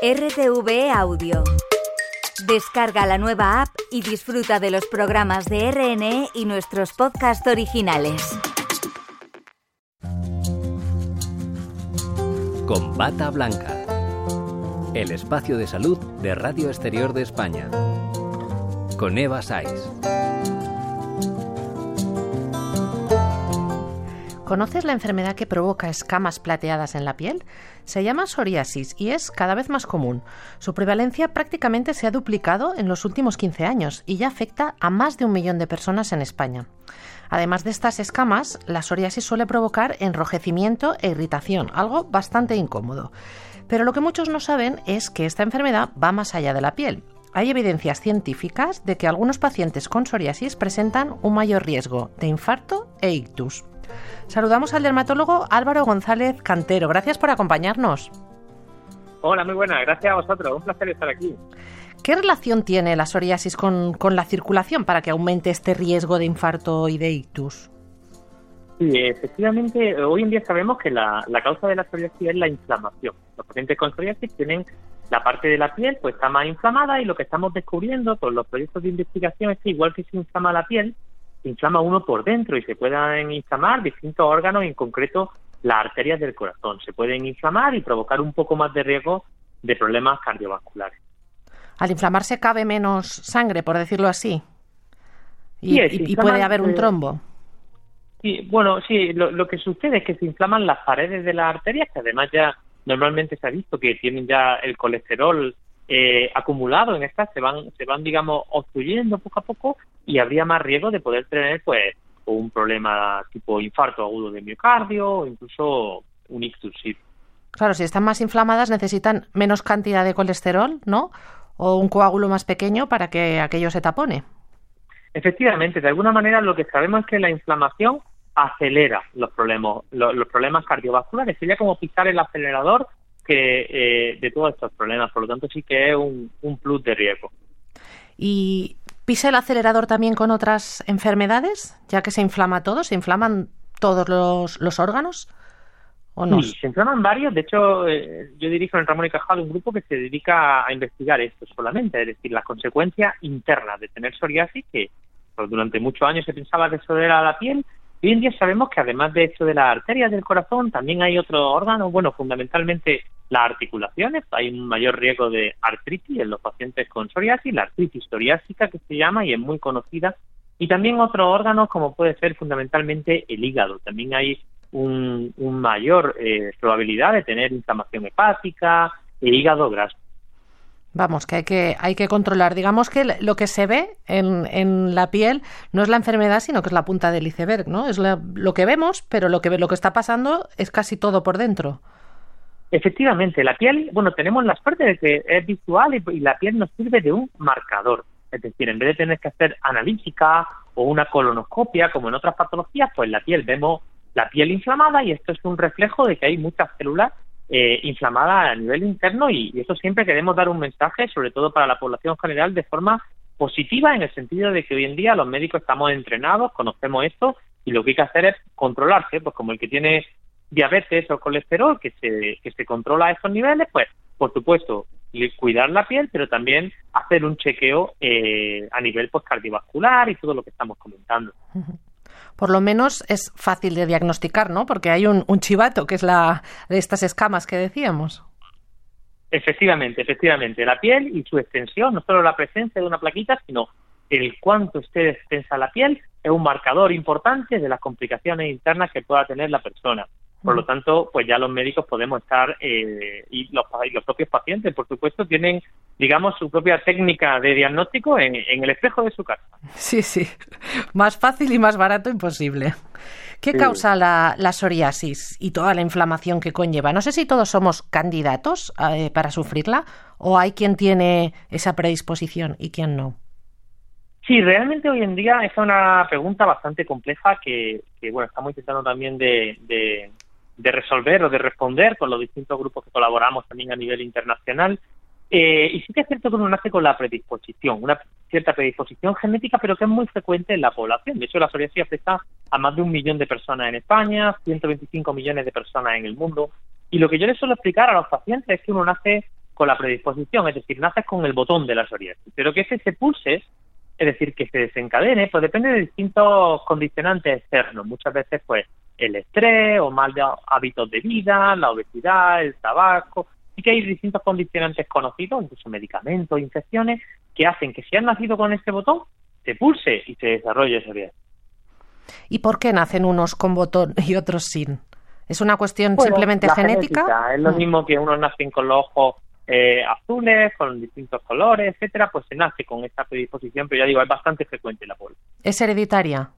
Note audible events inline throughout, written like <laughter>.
RTV Audio. Descarga la nueva app y disfruta de los programas de RNE y nuestros podcasts originales. Con Bata Blanca. El espacio de salud de Radio Exterior de España. Con Eva Saiz. ¿Conoces la enfermedad que provoca escamas plateadas en la piel? Se llama psoriasis y es cada vez más común. Su prevalencia prácticamente se ha duplicado en los últimos 15 años y ya afecta a más de un millón de personas en España. Además de estas escamas, la psoriasis suele provocar enrojecimiento e irritación, algo bastante incómodo. Pero lo que muchos no saben es que esta enfermedad va más allá de la piel. Hay evidencias científicas de que algunos pacientes con psoriasis presentan un mayor riesgo de infarto e ictus. Saludamos al dermatólogo Álvaro González Cantero. Gracias por acompañarnos. Hola, muy buenas. Gracias a vosotros. Un placer estar aquí. ¿Qué relación tiene la psoriasis con, la circulación para que aumente este riesgo de infarto y de ictus? Sí, efectivamente, hoy en día sabemos que la, causa de la psoriasis es la inflamación. Los pacientes con psoriasis tienen la parte de la piel, pues está más inflamada y lo que estamos descubriendo con los proyectos de investigación es que igual que se inflama la piel, se inflama uno por dentro y se pueden inflamar distintos órganos, en concreto las arterias del corazón. Se pueden inflamar y provocar un poco más de riesgo de problemas cardiovasculares. Al inflamarse cabe menos sangre, por decirlo así. Y, puede haber un trombo. Sí, bueno, sí, lo, que sucede es que se inflaman las paredes de las arterias, que además ya normalmente se ha visto que tienen ya el colesterol eh, acumulado en estas, se van, se van, digamos, obstruyendo poco a poco y habría más riesgo de poder tener, pues, un problema tipo infarto agudo de miocardio o incluso un ictus. Claro, si están más inflamadas necesitan menos cantidad de colesterol, ¿no? O un coágulo más pequeño para que aquello se tapone. Efectivamente, de alguna manera lo que sabemos es que la inflamación acelera los problemas, los, problemas cardiovasculares. Sería como pisar el acelerador que eh, de todos estos problemas. Por lo tanto, sí que es un, un plus de riesgo. ¿Y pisa el acelerador también con otras enfermedades? Ya que se inflama todo, ¿se inflaman todos los, los órganos? ¿O no? Sí, se inflaman varios. De hecho, eh, yo dirijo en Ramón y Cajal un grupo que se dedica a investigar esto solamente, es decir, las consecuencias internas de tener psoriasis, que pues, durante muchos años se pensaba que eso era la piel, Hoy en día sabemos que además de esto de las arterias del corazón, también hay otros órganos, bueno, fundamentalmente las articulaciones, hay un mayor riesgo de artritis en los pacientes con psoriasis, la artritis psoriásica que se llama y es muy conocida, y también otros órganos como puede ser fundamentalmente el hígado, también hay un, mayor eh, probabilidad de tener inflamación hepática e hígado graso. Vamos, que hay que, hay que controlar. Digamos que lo que se ve en, en la piel no es la enfermedad, sino que es la punta del iceberg, ¿no? Es lo que vemos, pero lo que, lo que está pasando es casi todo por dentro. Efectivamente, la piel, bueno, tenemos la suerte de que es visual y, la piel nos sirve de un marcador. Es decir, en vez de tener que hacer analítica o una colonoscopia, como en otras patologías, pues la piel vemos la piel inflamada y esto es un reflejo de que hay muchas células eh, inflamadas a nivel interno y, y, eso siempre queremos dar un mensaje, sobre todo para la población general, de forma positiva en el sentido de que hoy en día los médicos estamos entrenados, conocemos esto y lo que hay que hacer es controlarse, pues como el que tiene diabetes o colesterol que se, que se controla a esos niveles, pues por supuesto cuidar la piel, pero también hacer un chequeo eh, a nivel pues, cardiovascular y todo lo que estamos comentando. Por lo menos es fácil de diagnosticar, ¿no? Porque hay un, chivato, que es la de estas escamas que decíamos. Efectivamente, efectivamente. La piel y su extensión, no solo la presencia de una plaquita, sino el cuánto esté extensa la piel, es un marcador importante de las complicaciones internas que pueda tener la persona. Por lo tanto, pues ya los médicos podemos estar, eh, y, los, los propios pacientes, por supuesto, tienen, digamos, su propia técnica de diagnóstico en, el espejo de su casa. Sí, sí, más fácil y más barato imposible. ¿Qué causa la, psoriasis y toda la inflamación que conlleva? No sé si todos somos candidatos eh, para sufrirla o hay quien tiene esa predisposición y quien no. Sí, realmente hoy en día es una pregunta bastante compleja que, bueno, estamos intentando también de, de resolver o de responder con los distintos grupos que colaboramos también a nivel internacional. Eh, y sí que es cierto que uno nace con la predisposición, una cierta predisposición genética, pero que es muy frecuente en la población. De hecho, la psoriasis afecta a más de un millón de personas en España, 125 millones de personas en el mundo. Y lo que yo les suelo explicar a los pacientes es que uno nace con la predisposición, es decir, naces con el botón de la psoriasis, pero que ese se pulse, es decir, que se desencadene, pues depende de distintos condicionantes externos, muchas veces pues el estrés o mal de hábitos de vida, la obesidad, el tabaco, y que hay distintos condicionantes conocidos, incluso medicamentos, infecciones, que hacen que si has nacido con este botón, se pulse y se desarrolle psoriasis. ¿Y por qué nacen unos con botón y otros sin? ¿Es una cuestión simplemente genética? Es lo mm. mismo que unos nacen con los ojos eh, azules, con distintos colores, etcétera, pues se nace con esta predisposición, pero ya digo, es bastante frecuente la polio. ¿Es hereditaria?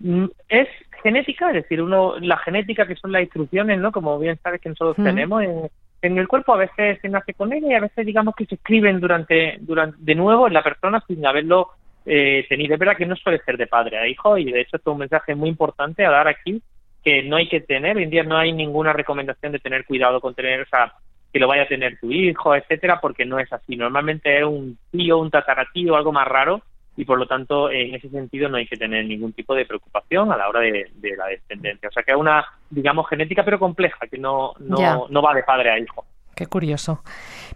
Mm, es genética, es decir, uno la genética que son las instrucciones, ¿no? Como bien sabes que nosotros tenemos en, en, el cuerpo, a veces se nace con ella y a veces digamos que se escriben durante, durante de nuevo en la persona sin haberlo eh, tenido. Es verdad que no suele ser de padre a hijo y de hecho esto es un mensaje muy importante a dar aquí que no hay que tener, hoy en día no hay ninguna recomendación de tener cuidado con tener, o sea, que lo vaya a tener tu hijo, etcétera, porque no es así. Normalmente es un tío, un tataratío, algo más raro y por lo tanto en ese sentido no hay que tener ningún tipo de preocupación a la hora de, la descendencia. O sea que es una, digamos, genética pero compleja, que no, no, no va de padre a hijo. Qué curioso.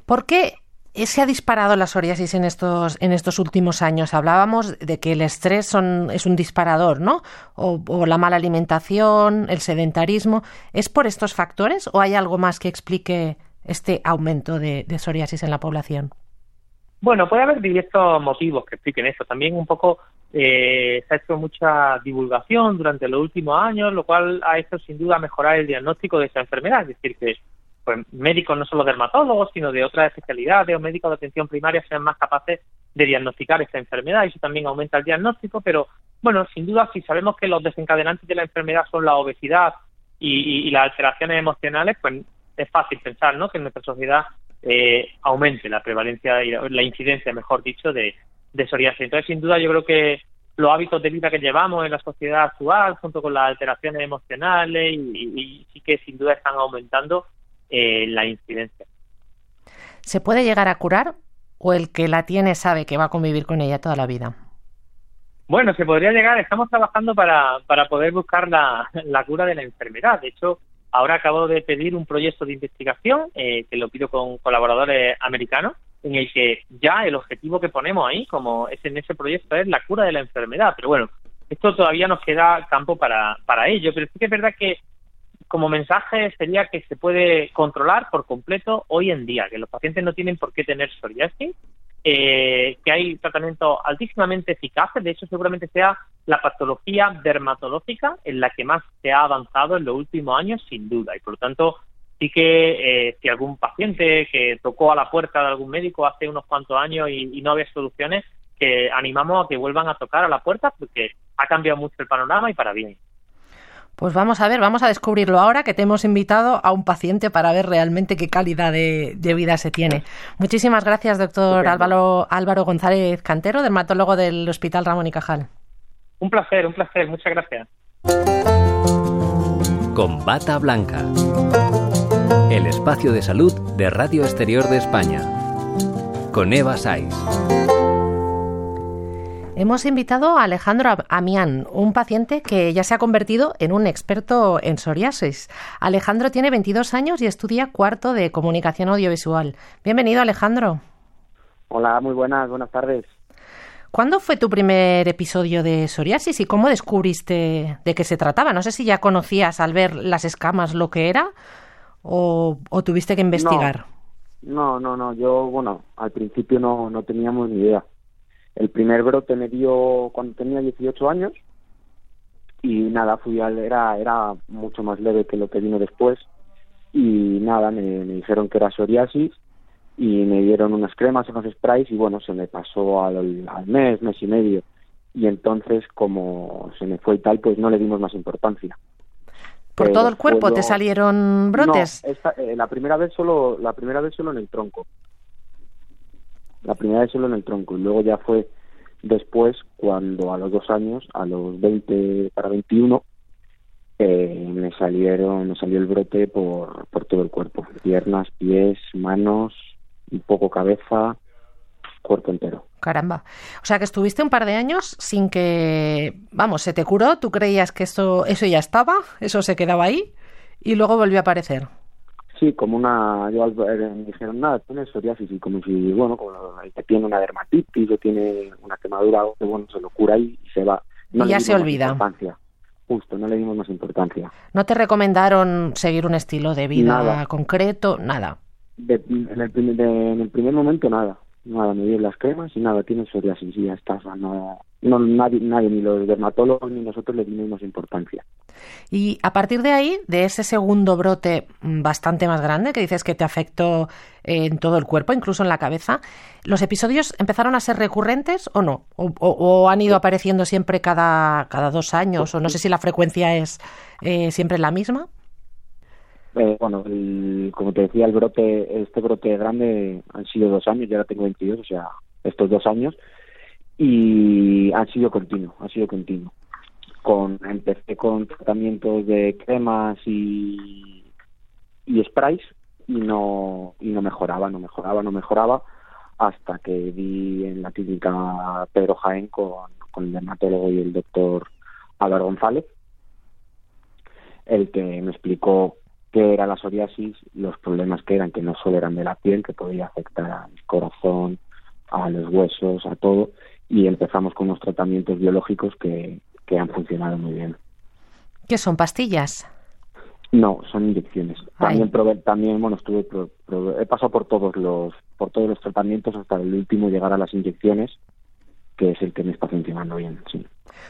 ¿Por qué se ha disparado la psoriasis en estos, en estos últimos años? Hablábamos de que el estrés son, es un disparador, ¿no? O, la mala alimentación, el sedentarismo. ¿Es por estos factores o hay algo más que explique este aumento de psoriasis en la población? Bueno, puede haber diversos motivos que expliquen eso. También un poco eh, se ha hecho mucha divulgación durante los últimos años, lo cual ha hecho sin duda mejorar el diagnóstico de esa enfermedad. Es decir, que pues, médicos, no solo dermatólogos, sino de otras especialidades o médicos de atención primaria sean más capaces de diagnosticar esta enfermedad. y Eso también aumenta el diagnóstico, pero bueno, sin duda, si sabemos que los desencadenantes de la enfermedad son la obesidad y, y las alteraciones emocionales, pues es fácil pensar ¿no? que en nuestra sociedad eh, aumente la prevalencia y la incidencia, mejor dicho, de, de psoriasis. Entonces, sin duda, yo creo que los hábitos de vida que llevamos en la sociedad actual, junto con las alteraciones emocionales, y, sí que sin duda están aumentando eh, la incidencia. ¿Se puede llegar a curar o el que la tiene sabe que va a convivir con ella toda la vida? Bueno, se podría llegar, estamos trabajando para, para poder buscar la, la cura de la enfermedad. De hecho, Ahora acabo de pedir un proyecto de investigación eh, que lo pido con colaboradores americanos, en el que ya el objetivo que ponemos ahí, como es en ese proyecto, es la cura de la enfermedad. Pero bueno, esto todavía nos queda campo para, para ello. Pero sí que es verdad que como mensaje sería que se puede controlar por completo hoy en día, que los pacientes no tienen por qué tener psoriasis, eh, que hay tratamientos altísimamente eficaces, de hecho seguramente sea la patología dermatológica en la que más se ha avanzado en los últimos años, sin duda, y por lo tanto sí que eh, si algún paciente que tocó a la puerta de algún médico hace unos cuantos años y no había soluciones, que animamos a que vuelvan a tocar a la puerta porque ha cambiado mucho el panorama y para bien. Pues vamos a ver, vamos a descubrirlo ahora que te hemos invitado a un paciente para ver realmente qué calidad de, vida se tiene. Muchísimas gracias, doctor Álvaro, Álvaro González Cantero, dermatólogo del Hospital Ramón y Cajal. Un placer, un placer, muchas gracias. Con Bata Blanca, el espacio de salud de Radio Exterior de España, con Eva Saiz. Hemos invitado a Alejandro Amián, un paciente que ya se ha convertido en un experto en psoriasis. Alejandro tiene 22 años y estudia cuarto de comunicación audiovisual. Bienvenido, Alejandro. Hola, muy buenas, buenas tardes. ¿Cuándo fue tu primer episodio de psoriasis y cómo descubriste de qué se trataba? No sé si ya conocías al ver las escamas lo que era o, tuviste que investigar. No, no, no, yo, bueno, al principio no, no teníamos ni idea. El primer brote me dio cuando tenía 18 años y nada, fui al, era, era mucho más leve que lo que vino después y nada, me, dijeron que era psoriasis y me dieron unas cremas, unos sprays y bueno, se me pasó al, mes, mes y medio y entonces como se me fue y tal, pues no le dimos más importancia. ¿Por todo el cuerpo te salieron brotes? No, eh, la primera vez solo, la primera vez solo en el tronco. La primera vez solo en el tronco y luego ya fue después cuando a los dos años, a los 20 para 21, eh, me salieron, me salió el brote por, por todo el cuerpo, piernas, pies, manos, un poco cabeza, cuerpo entero. Caramba. O sea que estuviste un par de años sin que, vamos, se te curó, tú creías que esto, eso ya estaba, eso se quedaba ahí y luego volvió a aparecer. Sí, como una, yo al me dijeron, nada, tiene psoriasis y como si, bueno, como que tiene una dermatitis o tiene una quemadura, o que bueno, se lo cura y, se va. y ya se olvida. Justo, no le dimos más importancia. ¿No te recomendaron seguir un estilo de vida concreto? Nada. en, el primer, en el primer momento nada. Nada, me dieron las cremas y nada, tiene psoriasis y ya está. no, no, nadie, nadie, ni los dermatólogos ni nosotros le dimos importancia. Y a partir de ahí, de ese segundo brote bastante más grande, que dices que te afectó en todo el cuerpo, incluso en la cabeza, ¿los episodios empezaron a ser recurrentes o no? ¿O, han ido apareciendo siempre cada, cada dos años? ¿O no sé si la frecuencia es eh, siempre la misma? Eh, bueno, como te decía, el brote, este brote grande han sido dos años, ya ahora tengo 22, o sea, estos dos años, y han sido continuo, ha sido continuo. Con, empecé con tratamientos de cremas y, y sprays y no, y no mejoraba, no mejoraba, no mejoraba hasta que vi en la clínica Pedro Jaén con, con el dermatólogo y el doctor Álvaro González, el que me explicó qué era la psoriasis, los problemas que eran, que no solo eran de la piel, que podía afectar al corazón, a los huesos, a todo, y empezamos con unos tratamientos biológicos que, que han funcionado muy bien. ¿Qué son pastillas? No, son inyecciones. También también bueno, estuve he pasado por todos los por todos los tratamientos hasta el último llegar a las inyecciones, que es el que me está funcionando bien, sí.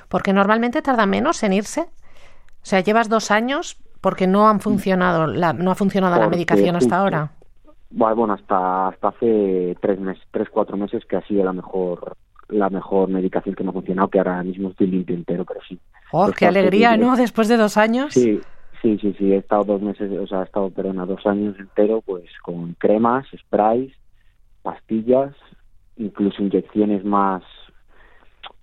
Porque normalmente tarda menos en irse. O sea, llevas dos años porque no han funcionado la, no ha funcionado la medicación hasta ahora. Bueno, hasta hasta hace tres meses, tres cuatro meses que ha sido la mejor la mejor medicación que me ha funcionado, que ahora mismo estoy limpio entero, pero sí. ¡Oh, qué alegría, ¿no? Después de dos años. Sí, sí, sí, sí, he estado dos meses, o sea, he estado, perdona, dos años entero, pues con cremas, sprays, pastillas, incluso inyecciones más,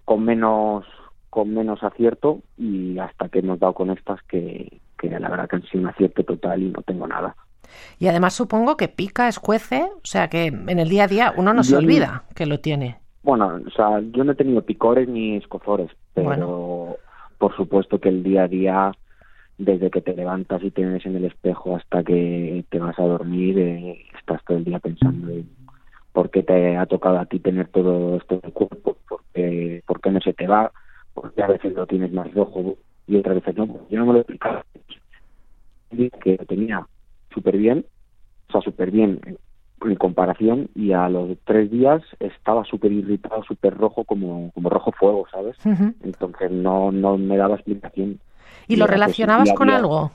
con menos, con menos acierto y hasta que hemos dado con estas que, que la verdad que han sido un acierto total y no tengo nada. Y además supongo que pica, escuece, o sea que en el día a día uno no se olvida que lo tiene. Bueno, o sea, yo no he tenido picores ni escozores, pero por supuesto que el día a día, desde que te levantas y te ves en el espejo hasta que te vas a dormir, eh, estás todo el día pensando en por qué te ha tocado a ti tener todo esto en el cuerpo, por qué, por qué no se te va, porque a veces lo tienes más rojo y otras veces no. Yo no me lo he explicado, que lo tenía súper bien, o sea, súper bien en comparación y a los tres días estaba súper irritado, súper rojo, como, como rojo fuego, ¿sabes? Entonces no, no me daba explicación. ¿Y lo relacionabas con algo?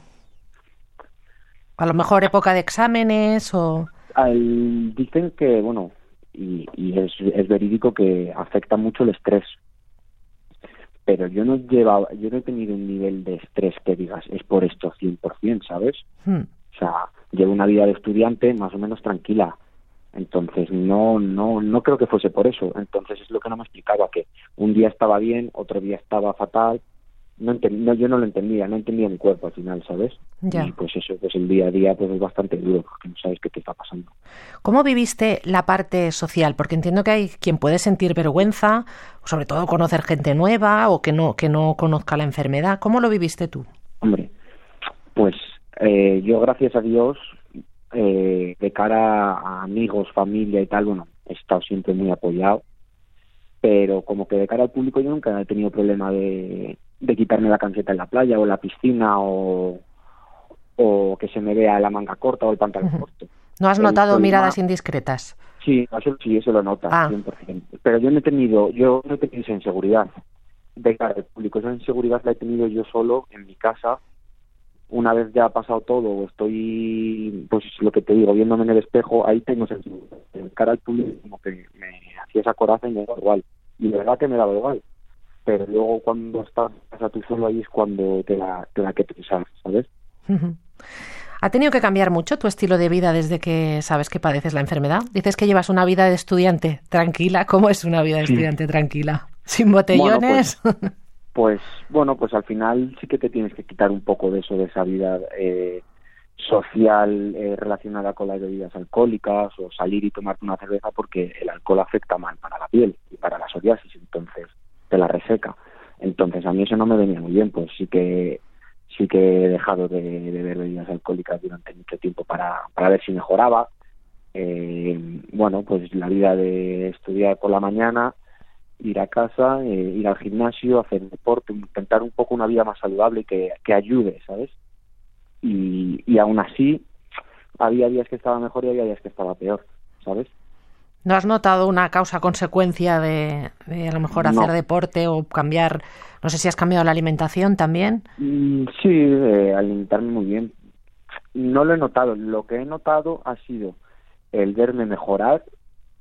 A lo mejor época de exámenes o... dicen que, bueno, y, y es, es verídico que afecta mucho el estrés. Pero yo no llevaba, yo no he tenido un nivel de estrés que digas, es por esto 100%, ¿sabes? Hmm. O sea, llevo una vida de estudiante más o menos tranquila. Entonces, no, no, no creo que fuese por eso. Entonces, es lo que no me explicaba, que un día estaba bien, otro día estaba fatal. No, yo no lo entendía, no entendía mi cuerpo al final, ¿sabes? Y pues eso, pues el día a día pues es bastante duro, porque no sabes qué te está pasando. ¿Cómo viviste la parte social? Porque entiendo que hay quien puede sentir vergüenza, sobre todo conocer gente nueva o que no, que no conozca la enfermedad. ¿Cómo lo viviste tú? Hombre, pues eh, yo, gracias a Dios, eh, de cara a amigos, familia y tal, bueno, he estado siempre muy apoyado, pero como que de cara al público yo nunca he tenido problema de, de quitarme la camiseta en la playa o en la piscina o, o que se me vea la manga corta o el pantalón corto. ¿No has notado miradas indiscretas? Sí, eso sí, eso lo nota, ah. Pero yo no he tenido, yo no he tenido esa inseguridad de cara al público. Esa inseguridad la he tenido yo solo en mi casa una vez ya ha pasado todo, estoy, pues lo que te digo, viéndome en el espejo, ahí tengo sentido. En cara al público, como que me hacía esa coraza y me daba igual. Y de verdad que me daba igual. Pero luego cuando estás a tú solo ahí es cuando te la, te la que pensar, ¿sabes? ¿Ha tenido que cambiar mucho tu estilo de vida desde que sabes que padeces la enfermedad? Dices que llevas una vida de estudiante tranquila. ¿Cómo es una vida de estudiante tranquila? ¿Sin botellones? pues, <laughs> pues bueno, pues al final sí que te tienes que quitar un poco de eso, de esa vida eh, social eh, relacionada con las bebidas alcohólicas o salir y tomarte una cerveza porque el alcohol afecta mal para la piel y para la psoriasis, entonces te la reseca. Entonces a mí eso no me venía muy bien, pues sí que sí que he dejado de, beber bebidas alcohólicas durante mucho tiempo para, para ver si mejoraba. Eh, bueno, pues la vida de estudiar por la mañana, ir a casa, eh, ir al gimnasio, hacer deporte, intentar un poco una vida más saludable que, que ayude, ¿sabes? Y, y aún así, había días que estaba mejor y había días que estaba peor, ¿sabes? ¿No has notado una causa-consecuencia de, a lo mejor hacer deporte o cambiar, no sé si has cambiado la alimentación también? Mm, sí, eh, alimentarme muy bien. No lo he notado. Lo que he notado ha sido el verme mejorar,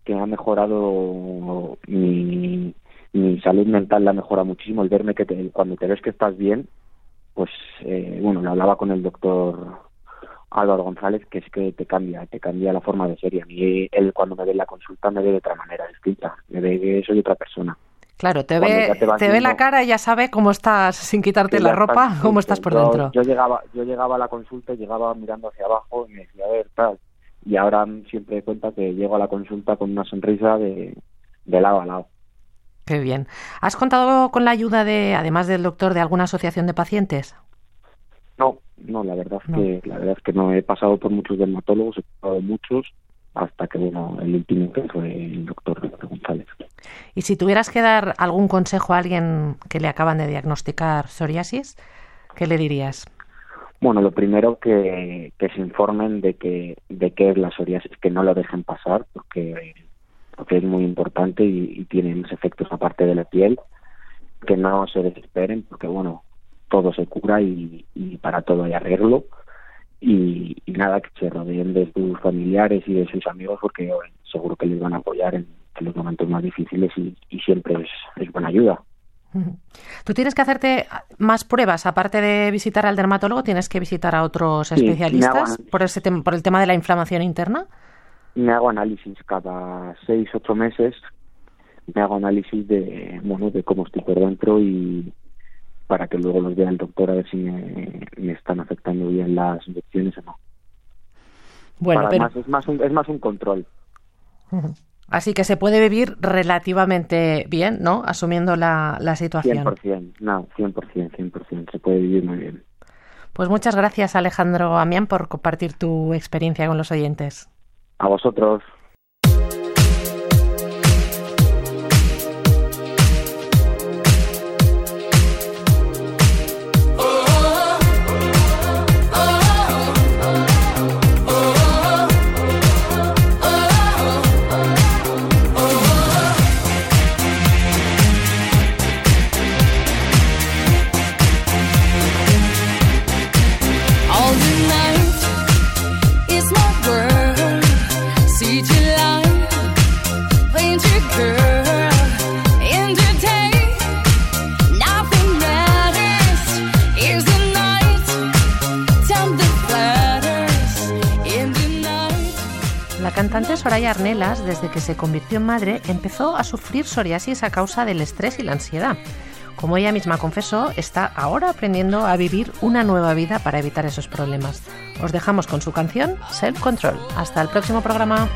que ha mejorado mi, mi salud mental, la mejora muchísimo. El verme que cuando te ves que estás bien, pues eh, bueno, lo hablaba con el doctor Álvaro González, que es que te cambia, te cambia la forma de ser. Y a mí, él cuando me ve la consulta me ve de otra manera distinta, me ve que soy otra persona. Claro, te ve, te, ve la cara y ya sabe cómo estás, sin quitarte la ropa, cómo estás por dentro. Yo llegaba, yo llegaba a la consulta y llegaba mirando hacia abajo y me decía, a ver, tal. Y ahora siempre cuenta que llego a la consulta con una sonrisa de, de lado a lado. Qué bien. ¿Has contado con la ayuda de, además del doctor, de alguna asociación de pacientes? No, la verdad es que la verdad es que no he pasado por muchos dermatólogos, he pasado muchos hasta que bueno el último que fue el doctor González. Y si tuvieras que dar algún consejo a alguien que le acaban de diagnosticar psoriasis, ¿qué le dirías? Bueno, lo primero que, que se informen de que de qué es la psoriasis, que no lo dejen pasar porque porque es muy importante y, y tiene unos efectos aparte de la piel, que no se desesperen porque bueno todo se cura y, para todo hay arreglo. Y, nada, que se rodeen de sus familiares y de sus amigos porque seguro que les van a apoyar en, los momentos más difíciles y, siempre es, buena ayuda. ¿Tú tienes que hacerte más pruebas? Aparte de visitar al dermatólogo, ¿tienes que visitar a otros especialistas por, ese por el tema de la inflamación interna? Me hago análisis cada seis, ocho meses. Me hago análisis de, bueno, de cómo estoy por dentro y, para que luego los vea el doctor a ver si me, están afectando bien las inyecciones o no. Bueno, pero... es, más un, es más un control. <laughs> Así que se puede vivir relativamente bien, ¿no? Asumiendo la, la situación. 100%, no, 100%, 100%, se puede vivir muy bien. Pues muchas gracias Alejandro Amián por compartir tu experiencia con los oyentes. A vosotros. Soraya Arnelas, desde que se convirtió en madre, empezó a sufrir psoriasis a causa del estrés y la ansiedad. Como ella misma confesó, está ahora aprendiendo a vivir una nueva vida para evitar esos problemas. Os dejamos con su canción Self Control. Hasta el próximo programa.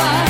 far